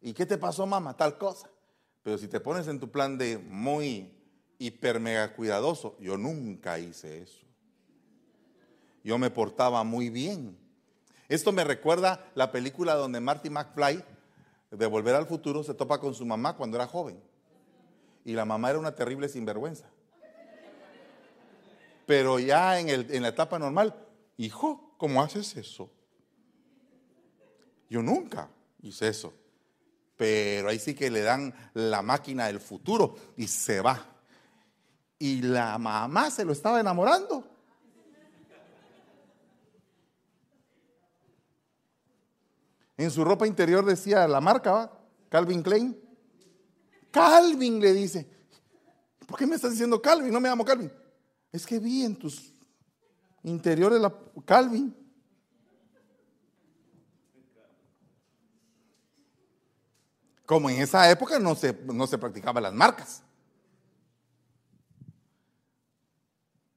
[SPEAKER 1] ¿Y qué te pasó, mamá? Tal cosa. Pero si te pones en tu plan de muy hiper mega cuidadoso, yo nunca hice eso. Yo me portaba muy bien. Esto me recuerda la película donde Marty McFly, de Volver al Futuro, se topa con su mamá cuando era joven. Y la mamá era una terrible sinvergüenza. Pero ya en, en la etapa normal, hijo, ¿cómo haces eso? Yo nunca hice eso. Pero ahí sí que le dan la máquina del futuro y se va. y la mamá se lo estaba enamorando. En su ropa interior decía la marca, ¿va? Calvin Klein. Calvin le dice, ¿por qué me estás diciendo Calvin? No me llamo Calvin. Es que vi en tus interiores la Calvin. Como en esa época no se, no se practicaban las marcas.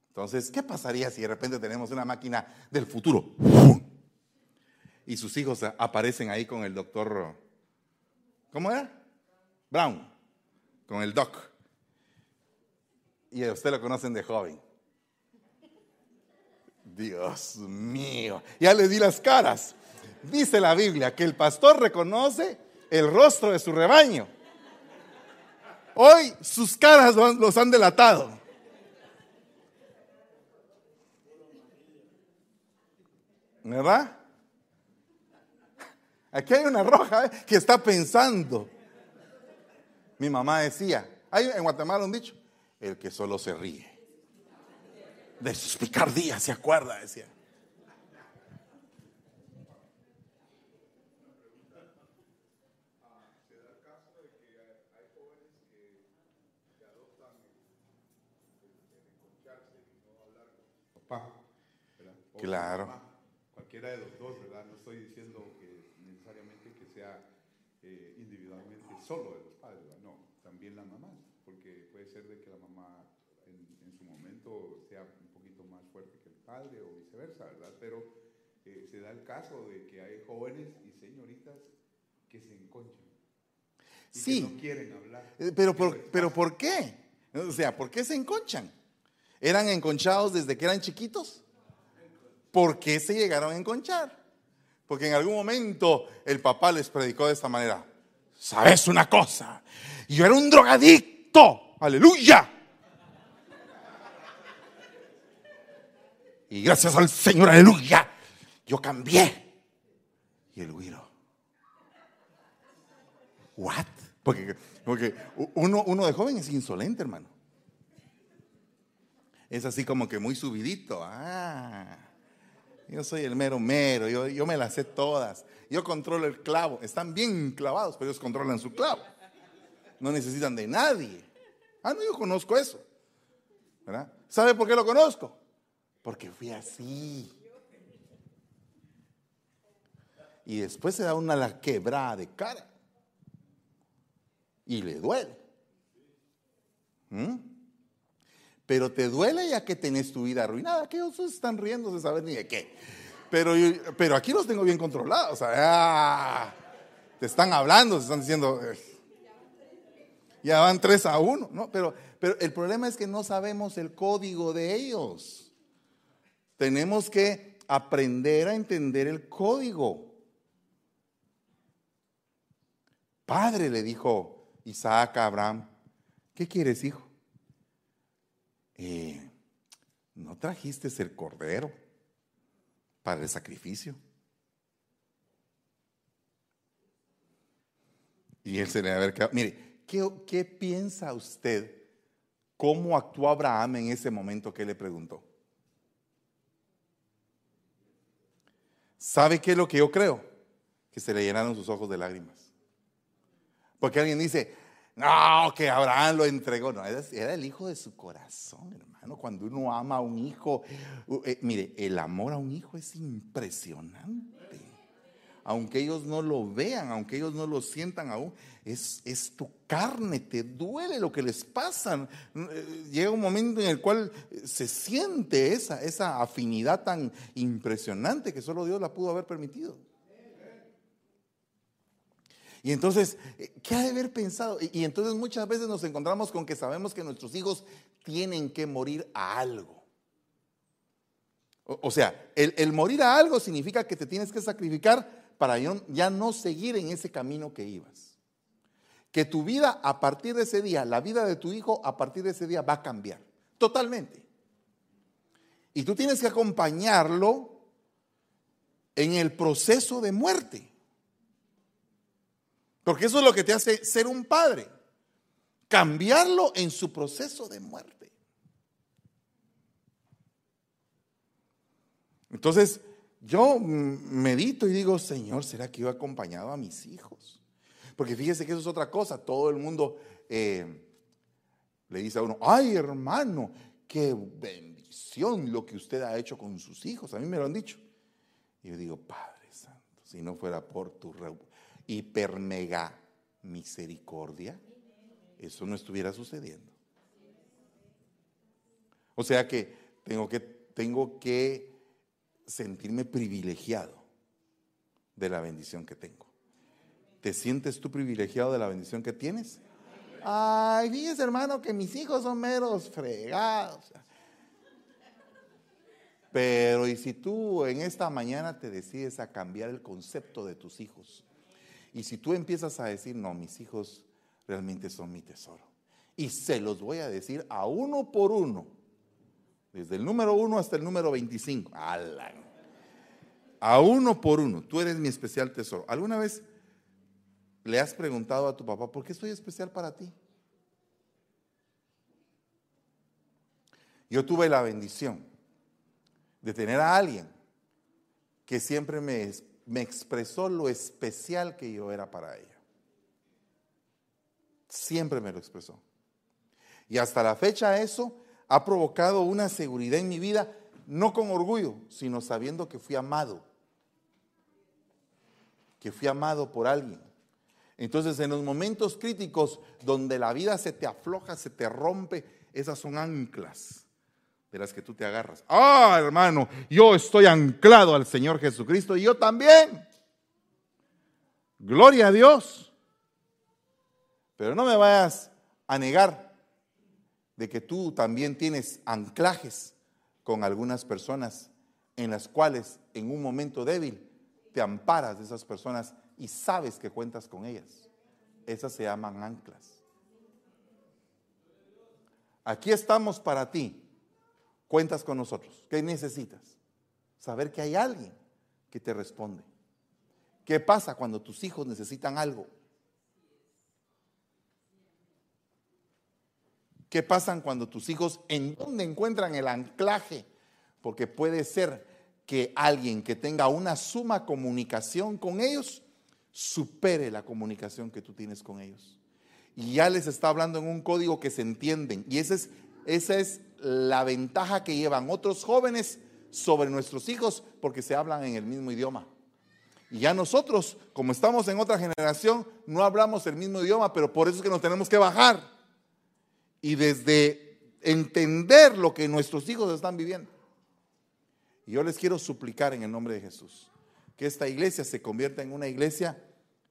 [SPEAKER 1] Entonces, ¿qué pasaría si de repente tenemos una máquina del futuro? Y sus hijos aparecen ahí con el doctor, ¿cómo era? Brown, con el doc. Y a usted lo conocen de joven. Dios mío, ya le di las caras. Dice la Biblia que el pastor reconoce el rostro de su rebaño. Hoy sus caras los han delatado. ¿Verdad? Aquí hay una roja ¿eh? que está pensando. Mi mamá decía, hay en Guatemala un dicho, el que solo se ríe. De sus picardías, se acuerda, decía. Claro
[SPEAKER 2] de los dos, ¿verdad? No estoy diciendo que necesariamente que sea eh, individualmente solo de los padres, ¿verdad? No, también la mamá, porque puede ser de que la mamá en, su momento sea un poquito más fuerte que el padre o viceversa, ¿verdad? Pero eh, se da el caso de que hay jóvenes y señoritas que se enconchan. Y
[SPEAKER 1] sí.
[SPEAKER 2] Que no quieren hablar.
[SPEAKER 1] Eh, pero por, pero ¿por qué? O sea, ¿por qué se enconchan? ¿Eran enconchados desde que eran chiquitos? ¿Por qué se llegaron a enconchar? Porque en algún momento el papá les predicó de esta manera. ¿Sabes una cosa? Yo era un drogadicto. Aleluya. Y gracias al Señor, aleluya, yo cambié. Y el huiro. ¿What? Porque, uno, de joven es insolente, hermano. Es así como que muy subidito. Ah. Yo soy el mero mero, yo, yo me las sé todas. Yo controlo el clavo. Están bien clavados, pero ellos controlan su clavo. No necesitan de nadie. Ah, no, yo conozco eso. ¿Verdad? ¿Sabe por qué lo conozco? Porque fui así. Y después se da una la quebrada de cara. Y le duele. ¿Mm? Pero te duele ya que tenés tu vida arruinada. Que ellos están riendo sin saber ni de qué. Pero, pero aquí los tengo bien controlados. Ah, te están hablando, te están diciendo. Eh, ya van tres a uno. ¿no? Pero, pero el problema es que no sabemos el código de ellos. Tenemos que aprender a entender el código. Padre, le dijo Isaac a Abraham, ¿qué quieres, hijo? Eh, ¿no trajiste el cordero para el sacrificio? Y él se le va a ver que, mire, ¿qué, ¿qué piensa usted? ¿Cómo actuó Abraham en ese momento que le preguntó? ¿Sabe qué es lo que yo creo? Que se le llenaron sus ojos de lágrimas. Porque alguien dice, no, que Abraham lo entregó. No, era el hijo de su corazón, hermano. Cuando uno ama a un hijo, eh, mire, el amor a un hijo es impresionante. Aunque ellos no lo vean, aunque ellos no lo sientan aún, es, es tu carne, te duele lo que les pasa. Eh, llega un momento en el cual se siente esa, esa afinidad tan impresionante que solo Dios la pudo haber permitido. Y entonces, eh, ¿qué ha de haber pensado? Y, entonces muchas veces nos encontramos con que sabemos que nuestros hijos tienen que morir a algo. O, sea, el, morir a algo significa que te tienes que sacrificar para ya no seguir en ese camino que ibas. Que tu vida a partir de ese día, la vida de tu hijo a partir de ese día va a cambiar totalmente. Y tú tienes que acompañarlo en el proceso de muerte. Porque eso es lo que te hace ser un padre. Cambiarlo en su proceso de muerte. Entonces, yo medito y digo, Señor, ¿será que yo he acompañado a mis hijos? Porque fíjese que eso es otra cosa. Todo el mundo eh, le dice a uno, ay hermano, qué bendición lo que usted ha hecho con sus hijos. A mí me lo han dicho. Y yo digo, Padre Santo, si no fuera por tu hiper mega misericordia, eso no estuviera sucediendo. O sea que tengo que, tengo que sentirme privilegiado de la bendición que tengo. ¿Te sientes tú privilegiado de la bendición que tienes? Ay, fíjese hermano que mis hijos son meros fregados. Pero ¿y si tú en esta mañana te decides a cambiar el concepto de tus hijos? Y si tú empiezas a decir, no, mis hijos realmente son mi tesoro. Y se los voy a decir a uno por uno desde el número uno hasta el número 25. A uno por uno. Tú eres mi especial tesoro. ¿Alguna vez le has preguntado a tu papá, ¿por qué soy especial para ti? Yo tuve la bendición de tener a alguien que siempre me, me expresó lo especial que yo era para ella. Siempre me lo expresó. Y hasta la fecha eso ha provocado una seguridad en mi vida, no con orgullo, sino sabiendo que fui amado, que fui amado por alguien. Entonces, en los momentos críticos donde la vida se te afloja, se te rompe, esas son anclas de las que tú te agarras. Ah, hermano, yo estoy anclado al Señor Jesucristo y yo también. Gloria a Dios. Pero no me vayas a negar de que tú también tienes anclajes con algunas personas en las cuales en un momento débil te amparas de esas personas y sabes que cuentas con ellas. Esas se llaman anclas. Aquí estamos para ti. Cuentas con nosotros. ¿Qué necesitas? Saber que hay alguien que te responde. ¿Qué pasa cuando tus hijos necesitan algo? ¿Qué pasa cuando tus hijos en dónde encuentran el anclaje? Porque puede ser que alguien que tenga una suma comunicación con ellos supere la comunicación que tú tienes con ellos. Y ya les está hablando en un código que se entienden. Y esa es, esa es la ventaja que llevan otros jóvenes sobre nuestros hijos porque se hablan en el mismo idioma. Y ya nosotros, como estamos en otra generación, no hablamos el mismo idioma, pero por eso es que nos tenemos que bajar y desde entender lo que nuestros hijos están viviendo. Y yo les quiero suplicar en el nombre de Jesús que esta iglesia se convierta en una iglesia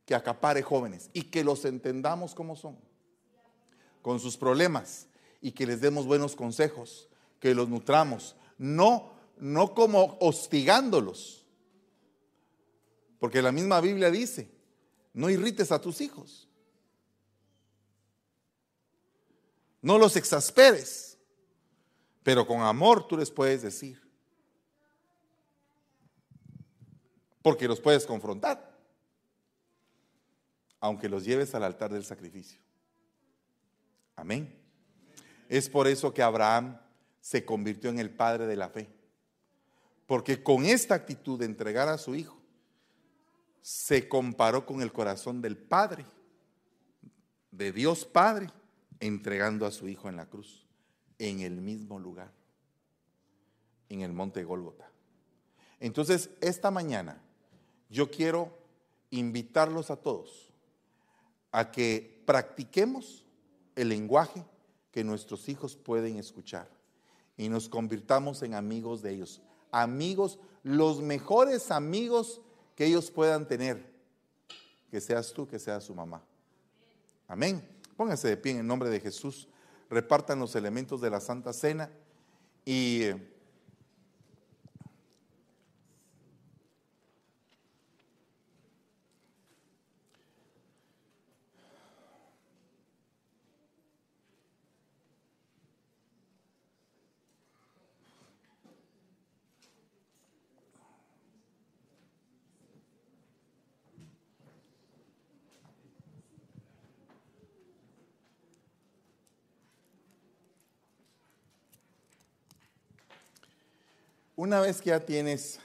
[SPEAKER 1] que acapare jóvenes y que los entendamos como son, con sus problemas y que les demos buenos consejos, que los nutramos, no no como hostigándolos. Porque la misma Biblia dice, no irrites a tus hijos. No los exasperes, pero con amor tú les puedes decir. Porque los puedes confrontar, aunque los lleves al altar del sacrificio. Amén. Es por eso que Abraham se convirtió en el padre de la fe. Porque con esta actitud de entregar a su hijo, se comparó con el corazón del Padre, de Dios Padre, entregando a su hijo en la cruz, en el mismo lugar, en el monte Gólgota. Entonces, esta mañana yo quiero invitarlos a todos a que practiquemos el lenguaje que nuestros hijos pueden escuchar y nos convirtamos en amigos de ellos. Amigos, los mejores amigos que ellos puedan tener. Que seas tú, que sea su mamá. Amén. Pónganse de pie en el nombre de Jesús. Repartan los elementos de la Santa Cena y Una vez que ya tienes,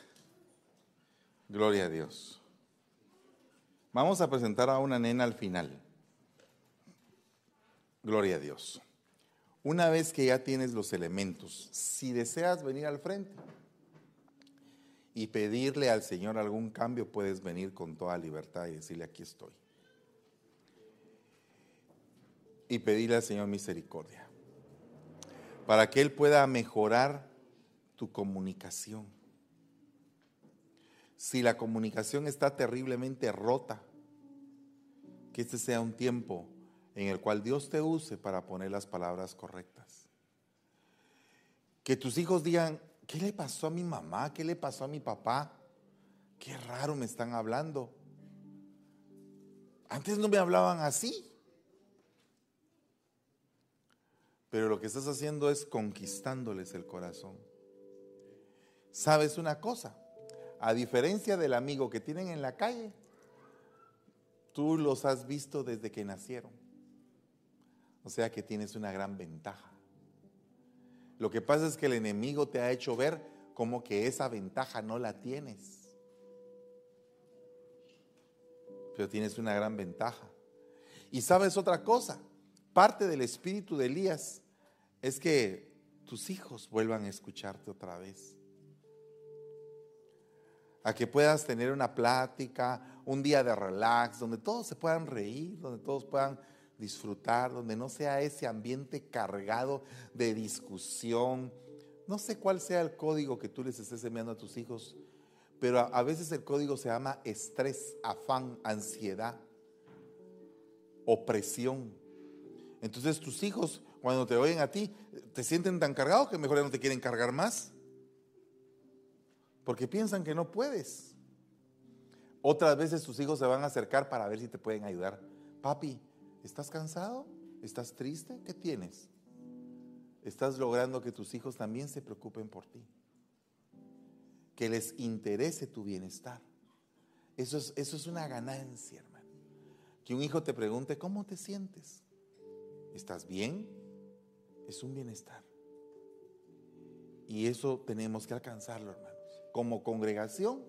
[SPEAKER 1] gloria a Dios, vamos a presentar a una nena al final. Gloria a Dios. Una vez que ya tienes los elementos, si deseas venir al frente y pedirle al Señor algún cambio, puedes venir con toda libertad y decirle, aquí estoy. Y pedirle al Señor misericordia, para que Él pueda mejorar tu comunicación. Si la comunicación está terriblemente rota, que este sea un tiempo en el cual Dios te use para poner las palabras correctas. Que tus hijos digan, ¿qué le pasó a mi mamá? ¿Qué le pasó a mi papá? Qué raro me están hablando. Antes no me hablaban así. Pero lo que estás haciendo es conquistándoles el corazón. ¿Sabes una cosa? A diferencia del amigo que tienen en la calle, tú los has visto desde que nacieron. O sea que tienes una gran ventaja. Lo que pasa es que el enemigo te ha hecho ver como que esa ventaja no la tienes. Pero tienes una gran ventaja. Y sabes otra cosa, parte del espíritu de Elías es que tus hijos vuelvan a escucharte otra vez a que puedas tener una plática, un día de relax, donde todos se puedan reír, donde todos puedan disfrutar, donde no sea ese ambiente cargado de discusión. No sé cuál sea el código que tú les estés enviando a tus hijos, pero a, veces el código se llama estrés, afán, ansiedad, opresión. Entonces tus hijos, cuando te oyen a ti, te sienten tan cargados que mejor ya no te quieren cargar más porque piensan que no puedes. Otras veces tus hijos se van a acercar para ver si te pueden ayudar. Papi, ¿estás cansado? ¿Estás triste? ¿Qué tienes? Estás logrando que tus hijos también se preocupen por ti. Que les interese tu bienestar. Eso es, eso es una ganancia, hermano. Que un hijo te pregunte, ¿cómo te sientes? ¿Estás bien? Es un bienestar. Y eso tenemos que alcanzarlo, hermano como congregación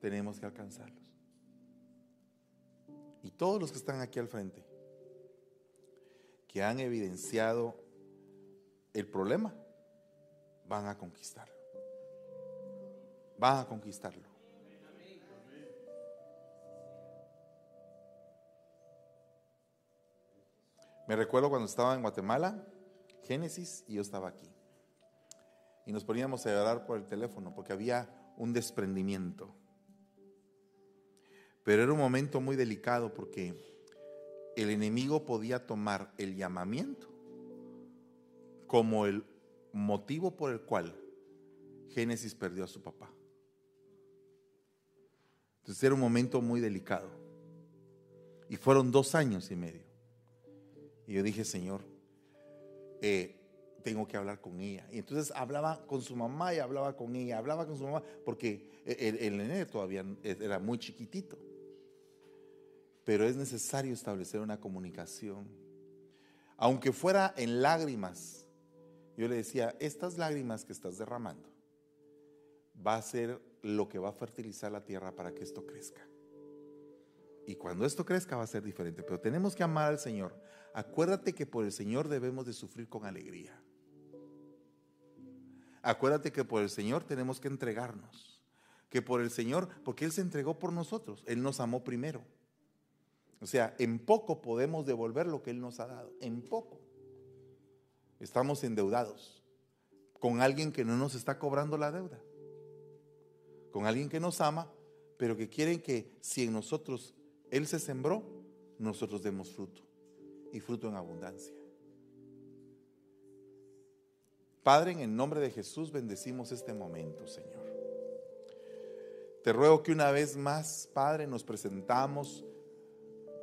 [SPEAKER 1] tenemos que alcanzarlos. Y todos los que están aquí al frente, que han evidenciado el problema, van a conquistarlo. Van a conquistarlo. Me recuerdo cuando estaba en Guatemala, Génesis, y yo estaba aquí y nos poníamos a llorar por el teléfono porque había un desprendimiento. Pero era un momento muy delicado porque el enemigo podía tomar el llamamiento como el motivo por el cual Génesis perdió a su papá. Entonces era un momento muy delicado. Y fueron dos años y medio. Y yo dije, Señor, eh, tengo que hablar con ella. Y entonces hablaba con su mamá y hablaba con ella, hablaba con su mamá, porque el, el nene todavía era muy chiquitito. Pero es necesario establecer una comunicación. Aunque fuera en lágrimas, yo le decía, estas lágrimas que estás derramando va a ser lo que va a fertilizar la tierra para que esto crezca. Y cuando esto crezca va a ser diferente. Pero tenemos que amar al Señor. Acuérdate que por el Señor debemos de sufrir con alegría. Acuérdate que por el Señor tenemos que entregarnos. Que por el Señor, porque Él se entregó por nosotros, Él nos amó primero. O sea, en poco podemos devolver lo que Él nos ha dado, en poco. Estamos endeudados con alguien que no nos está cobrando la deuda, con alguien que nos ama, pero que quiere que si en nosotros Él se sembró, nosotros demos fruto y fruto en abundancia. Padre, en el nombre de Jesús bendecimos este momento, Señor. Te ruego que una vez más, Padre, nos presentamos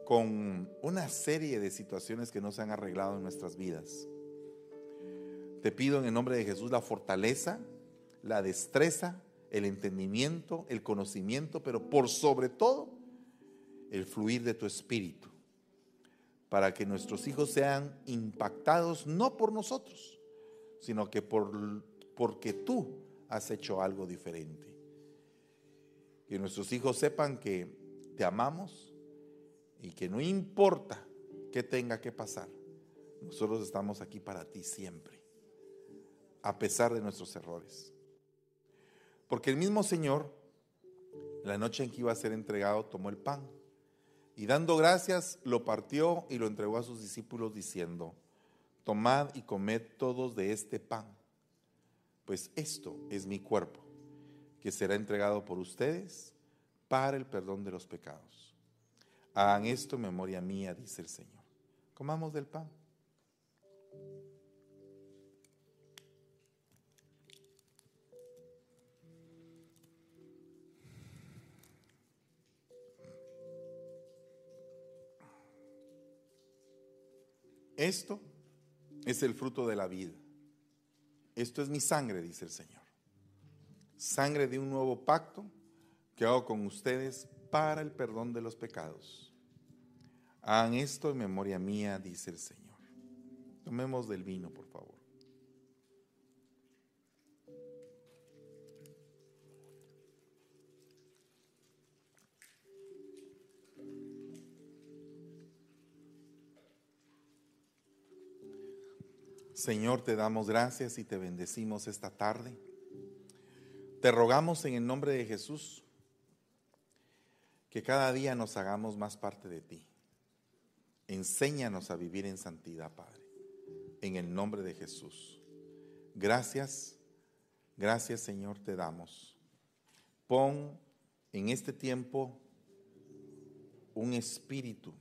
[SPEAKER 1] con una serie de situaciones que no se han arreglado en nuestras vidas. Te pido en el nombre de Jesús la fortaleza, la destreza, el entendimiento, el conocimiento, pero por sobre todo el fluir de tu espíritu, para que nuestros hijos sean impactados no por nosotros, sino que por, porque tú has hecho algo diferente. Que nuestros hijos sepan que te amamos y que no importa qué tenga que pasar, nosotros estamos aquí para ti siempre, a pesar de nuestros errores. Porque el mismo Señor, la noche en que iba a ser entregado, tomó el pan y dando gracias lo partió y lo entregó a sus discípulos diciendo, tomad y comed todos de este pan, pues esto es mi cuerpo, que será entregado por ustedes para el perdón de los pecados. Hagan esto memoria mía, dice el Señor. Comamos del pan. Esto es el fruto de la vida. Esto es mi sangre, dice el Señor. Sangre de un nuevo pacto que hago con ustedes para el perdón de los pecados. Hagan esto en memoria mía, dice el Señor. Tomemos del vino, por favor. Señor, te damos gracias y te bendecimos esta tarde. Te rogamos en el nombre de Jesús que cada día nos hagamos más parte de ti. Enséñanos a vivir en santidad, Padre, en el nombre de Jesús. Gracias, gracias Señor, te damos. Pon en este tiempo un espíritu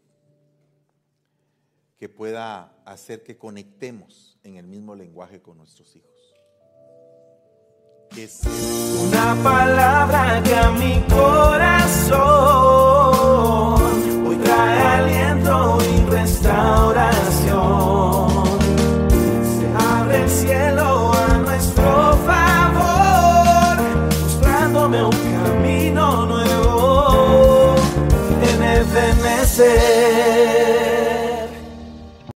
[SPEAKER 1] que pueda hacer que conectemos en el mismo lenguaje con nuestros hijos. Una palabra que a mi corazón